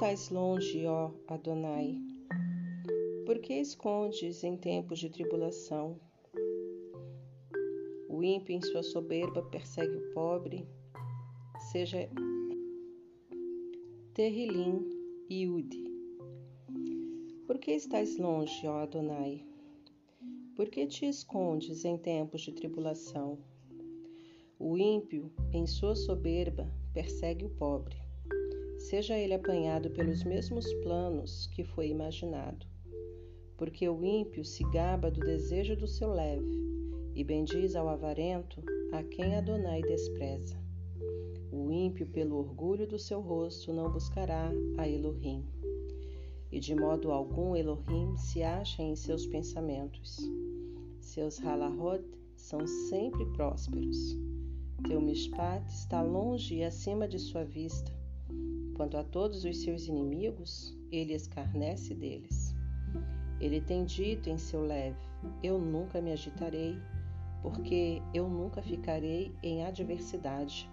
estás longe, ó Adonai? Por que escondes em tempos de tribulação? O ímpio em sua soberba persegue o pobre, seja Terrilim e Ude. Por que estás longe, ó Adonai? Por que te escondes em tempos de tribulação? O ímpio, em sua soberba, persegue o pobre, seja ele apanhado pelos mesmos planos que foi imaginado. Porque o ímpio se gaba do desejo do seu leve e bendiz ao avarento a quem Adonai despreza. O ímpio, pelo orgulho do seu rosto, não buscará a Elohim. E de modo algum Elohim se acha em seus pensamentos. Seus halahot são sempre prósperos. Teu mishpat está longe e acima de sua vista. Quanto a todos os seus inimigos, ele escarnece deles. Ele tem dito em seu leve: Eu nunca me agitarei, porque eu nunca ficarei em adversidade.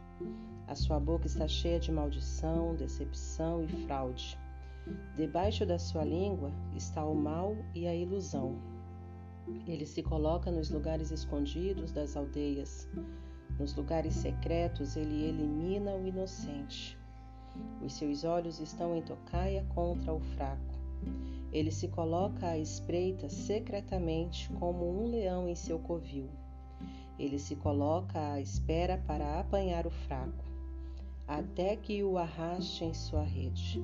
A sua boca está cheia de maldição, decepção e fraude. Debaixo da sua língua está o mal e a ilusão. Ele se coloca nos lugares escondidos das aldeias. Nos lugares secretos ele elimina o inocente. Os seus olhos estão em tocaia contra o fraco. Ele se coloca à espreita secretamente como um leão em seu covil. Ele se coloca à espera para apanhar o fraco, até que o arraste em sua rede.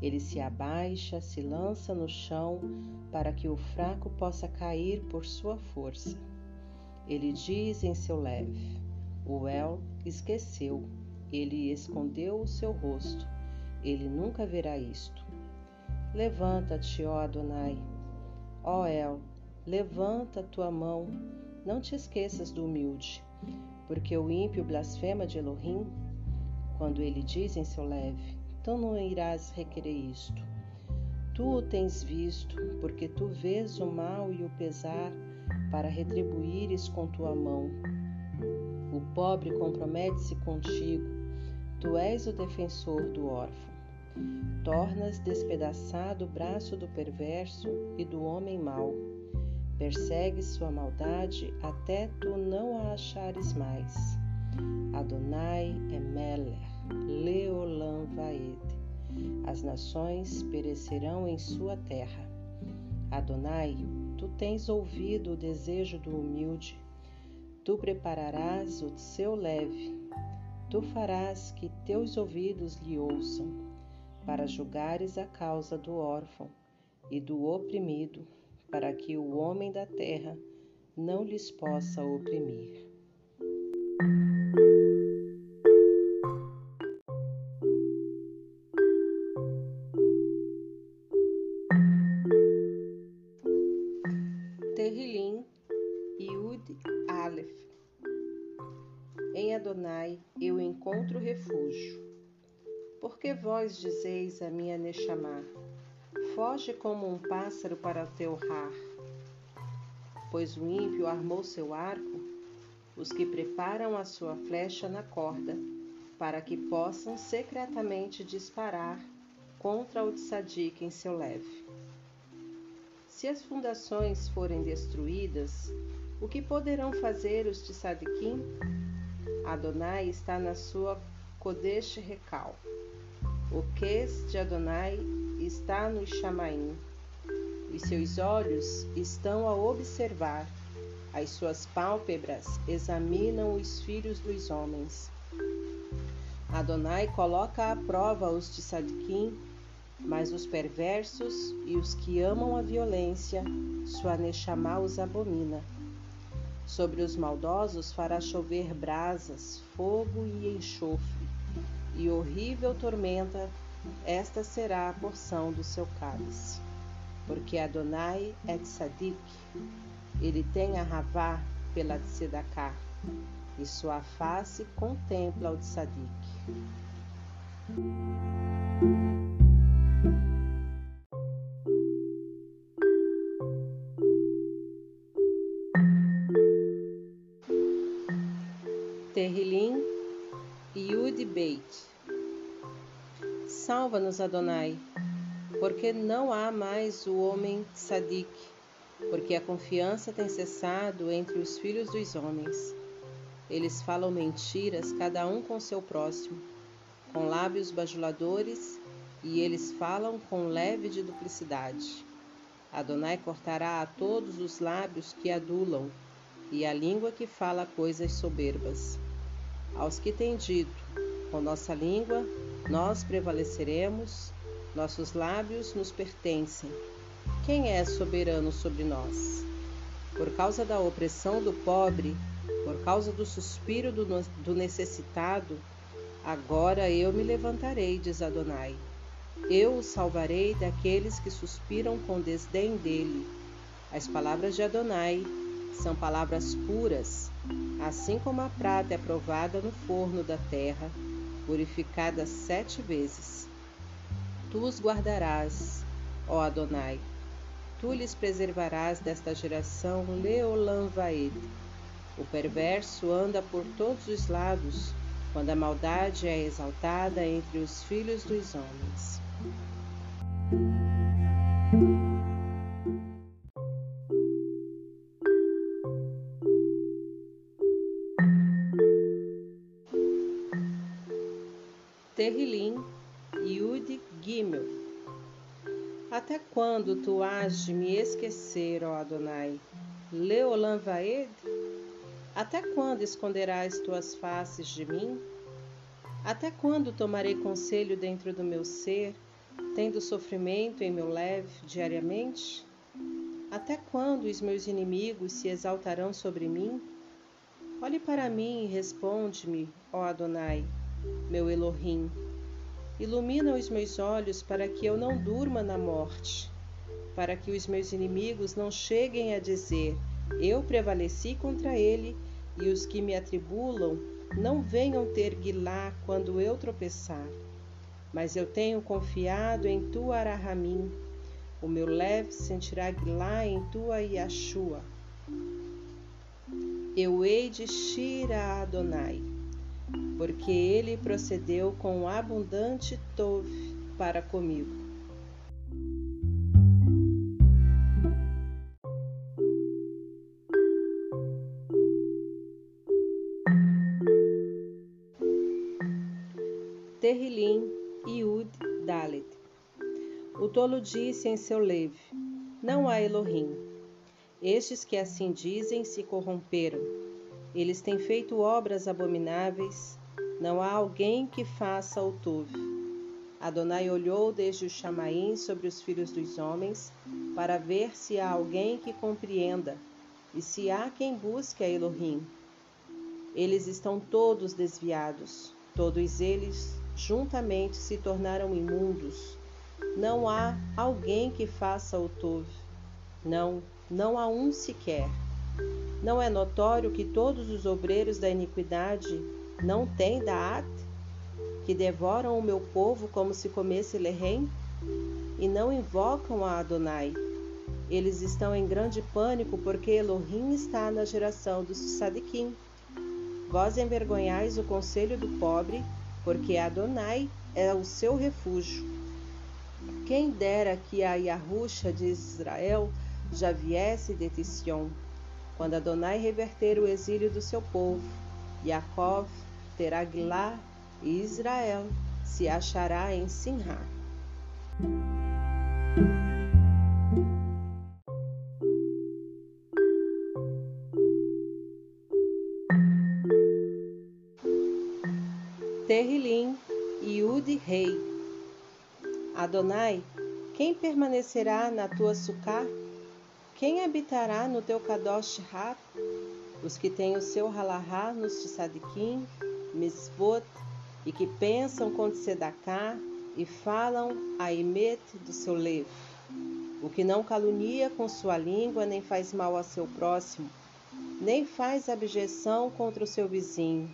Ele se abaixa, se lança no chão para que o fraco possa cair por sua força. Ele diz em seu leve: O El esqueceu, ele escondeu o seu rosto, ele nunca verá isto. Levanta-te, ó Adonai. Ó El, levanta tua mão não te esqueças do humilde, porque o ímpio blasfema de Elohim, quando ele diz em seu leve: Então não irás requerer isto. Tu o tens visto, porque tu vês o mal e o pesar para retribuires com tua mão. O pobre compromete-se contigo, tu és o defensor do órfão. Tornas despedaçado o braço do perverso e do homem mau Persegue sua maldade até tu não a achares mais. Adonai Meller, Leolam Vaed. As nações perecerão em sua terra. Adonai, tu tens ouvido o desejo do humilde. Tu prepararás o seu leve. Tu farás que teus ouvidos lhe ouçam, para julgares a causa do órfão e do oprimido para que o homem da terra não lhes possa oprimir. Vós dizeis a minha Nechamá, Foge como um pássaro para o teu rar. Pois o ímpio armou seu arco, os que preparam a sua flecha na corda, para que possam secretamente disparar contra o tzadik em seu leve. Se as fundações forem destruídas, o que poderão fazer os tzadikim? Adonai está na sua Kodesh Recal. O Ques de Adonai está no Chamaim. Os seus olhos estão a observar, as suas pálpebras examinam os filhos dos homens. Adonai coloca à prova os de Sadiquim, mas os perversos e os que amam a violência, sua Neshama os abomina. Sobre os maldosos fará chover brasas, fogo e enxofre, e horrível tormenta esta será a porção do seu cálice. Porque Adonai é tzadik, ele tem a ravá pela tzedaká, e sua face contempla o tzadik. Salva-nos, Adonai, porque não há mais o homem sadik, porque a confiança tem cessado entre os filhos dos homens. Eles falam mentiras, cada um com seu próximo, com lábios bajuladores, e eles falam com leve de duplicidade. Adonai cortará a todos os lábios que adulam, e a língua que fala coisas soberbas. Aos que têm dito, com nossa língua nós prevaleceremos, nossos lábios nos pertencem. Quem é soberano sobre nós? Por causa da opressão do pobre, por causa do suspiro do, do necessitado, agora eu me levantarei, diz Adonai. Eu o salvarei daqueles que suspiram com desdém dele. As palavras de Adonai são palavras puras, assim como a prata é provada no forno da terra, purificada sete vezes. Tu os guardarás, ó Adonai. Tu lhes preservarás desta geração Leolam Vaed. O perverso anda por todos os lados, quando a maldade é exaltada entre os filhos dos homens. Até quando tu has de me esquecer, ó Adonai? Leolam Vaed? Até quando esconderás tuas faces de mim? Até quando tomarei conselho dentro do meu ser, tendo sofrimento em meu leve diariamente? Até quando os meus inimigos se exaltarão sobre mim? Olhe para mim e responde-me, ó Adonai meu Elohim. Ilumina os meus olhos para que eu não durma na morte, para que os meus inimigos não cheguem a dizer: Eu prevaleci contra ele, e os que me atribulam não venham ter guilá quando eu tropeçar. Mas eu tenho confiado em tua Arahamim. O meu leve sentirá guilá em tua Yashua. Eu hei de Shira Adonai porque ele procedeu com abundante tov para comigo. Terrilim, Iud, Dalet. O tolo disse em seu leve: Não há Elohim. Estes que assim dizem se corromperam eles têm feito obras abomináveis, não há alguém que faça o tuve. Adonai olhou desde o chamaim sobre os filhos dos homens, para ver se há alguém que compreenda, e se há quem busque a Elohim. Eles estão todos desviados, todos eles juntamente se tornaram imundos. Não há alguém que faça o tuve. Não, não há um sequer. Não é notório que todos os obreiros da iniquidade não têm Daat, que devoram o meu povo como se comesse lerrém, e não invocam a Adonai. Eles estão em grande pânico porque Elohim está na geração dos Sadiquim. Vós envergonhais o conselho do pobre, porque Adonai é o seu refúgio. Quem dera que a Yahusha de Israel já viesse de Sion quando Adonai reverter o exílio do seu povo, Yaakov terá Gilá e Israel se achará em Sinhá. Terrilim e Ud Rei. Adonai, quem permanecerá na tua sucá? Quem habitará no teu Kadosh Har? Os que têm o seu halahá nos Tsadikim, Misvot, e que pensam com Tzedaká e falam a Emet do seu levo. O que não calunia com sua língua, nem faz mal a seu próximo, nem faz abjeção contra o seu vizinho.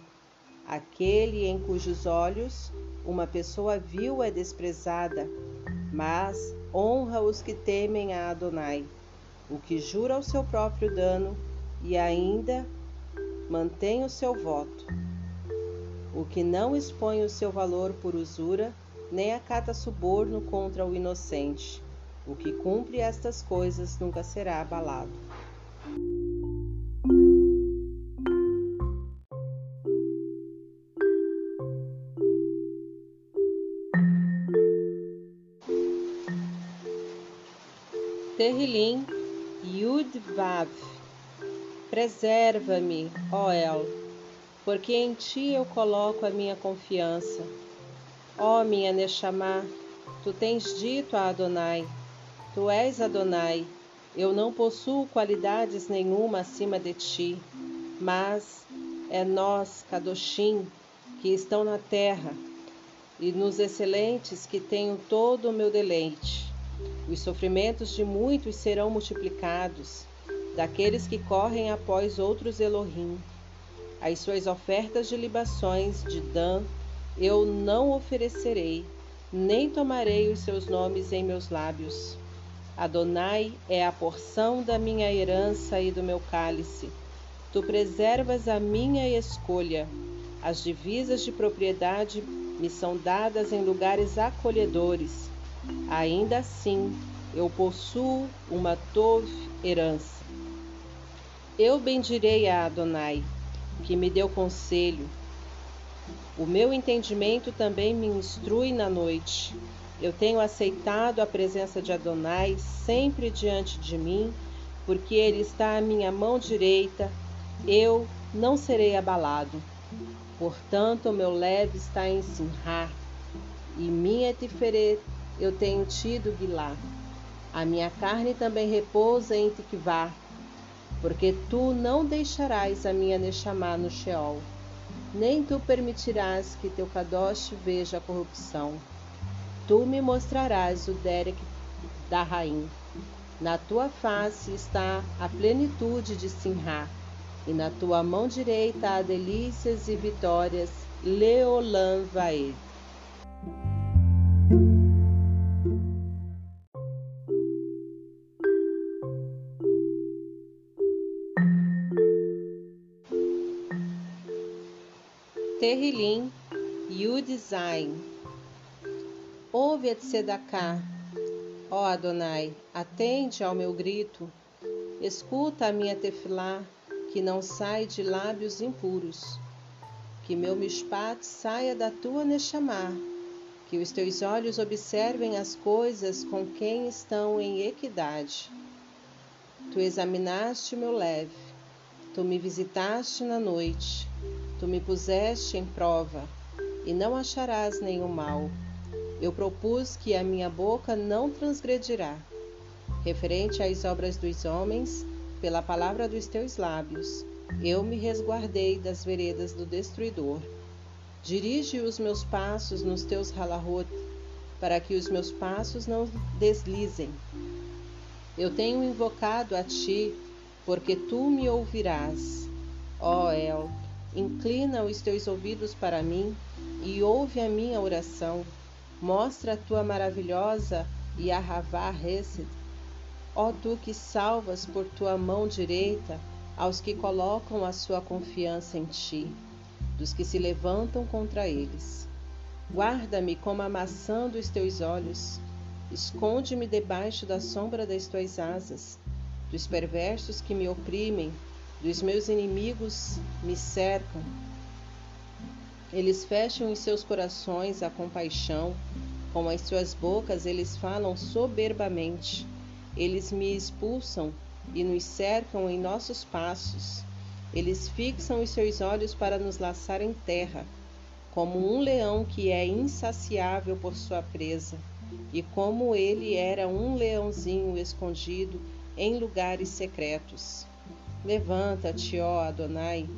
Aquele em cujos olhos uma pessoa vil é desprezada, mas honra os que temem a Adonai o que jura o seu próprio dano e ainda mantém o seu voto. O que não expõe o seu valor por usura, nem acata suborno contra o inocente. O que cumpre estas coisas nunca será abalado. Terrilim Yud Vav Preserva-me, ó El, porque em ti eu coloco a minha confiança. Ó minha Neshama, tu tens dito a Adonai, tu és Adonai, eu não possuo qualidades nenhuma acima de ti, mas é nós, Kadoshim, que estão na terra, e nos excelentes que tenho todo o meu deleite. Os sofrimentos de muitos serão multiplicados, daqueles que correm após outros Elohim. As suas ofertas de libações de Dan eu não oferecerei, nem tomarei os seus nomes em meus lábios. Adonai é a porção da minha herança e do meu cálice. Tu preservas a minha escolha. As divisas de propriedade me são dadas em lugares acolhedores. Ainda assim, eu possuo uma tov herança. Eu bendirei a Adonai, que me deu conselho, o meu entendimento também me instrui na noite. Eu tenho aceitado a presença de Adonai sempre diante de mim, porque ele está à minha mão direita, eu não serei abalado. Portanto, o meu leve está em Sinhar, e minha Tiferet eu tenho tido Guilá. A minha carne também repousa em Tikvá, porque tu não deixarás a minha Neshama no Sheol nem tu permitirás que teu Kadosh veja a corrupção. Tu me mostrarás o Derek da rainha. Na tua face está a plenitude de Sinhá, e na tua mão direita há delícias e vitórias. Leolam Vaed. Terrilim, Yud Zain. Ouve a Tzedaká, ó Adonai, atende ao meu grito, escuta a minha tefilá, que não sai de lábios impuros. Que meu mishpat saia da tua nechamá, que os teus olhos observem as coisas com quem estão em equidade. Tu examinaste meu leve, tu me visitaste na noite, Tu me puseste em prova, e não acharás nenhum mal. Eu propus que a minha boca não transgredirá. Referente às obras dos homens, pela palavra dos teus lábios, eu me resguardei das veredas do destruidor. Dirige os meus passos nos teus halahot, para que os meus passos não deslizem. Eu tenho invocado a ti, porque tu me ouvirás. Ó El, Inclina os teus ouvidos para mim e ouve a minha oração. Mostra a tua maravilhosa e arravá Hesed. Ó tu que salvas por tua mão direita aos que colocam a sua confiança em ti, dos que se levantam contra eles. Guarda-me como a maçã dos teus olhos. Esconde-me debaixo da sombra das tuas asas, dos perversos que me oprimem dos meus inimigos me cercam. Eles fecham os seus corações à compaixão, com as suas bocas eles falam soberbamente. Eles me expulsam e nos cercam em nossos passos. Eles fixam os seus olhos para nos laçar em terra, como um leão que é insaciável por sua presa, e como ele era um leãozinho escondido em lugares secretos. Levanta-te, ó Adonai,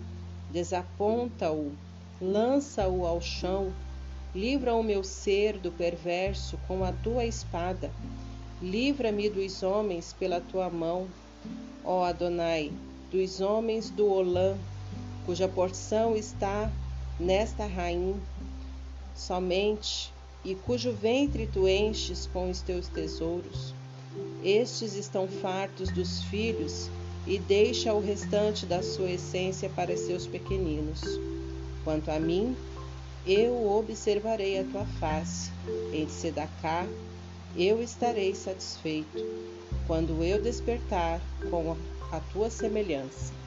desaponta-o, lança-o ao chão, livra o meu ser do perverso com a tua espada, livra-me dos homens pela tua mão, ó Adonai, dos homens do Olã, cuja porção está nesta rainha somente, e cujo ventre tu enches com os teus tesouros. Estes estão fartos dos filhos e deixa o restante da sua essência para seus pequeninos. Quanto a mim, eu observarei a tua face. Em Sedacá, eu estarei satisfeito, quando eu despertar com a tua semelhança.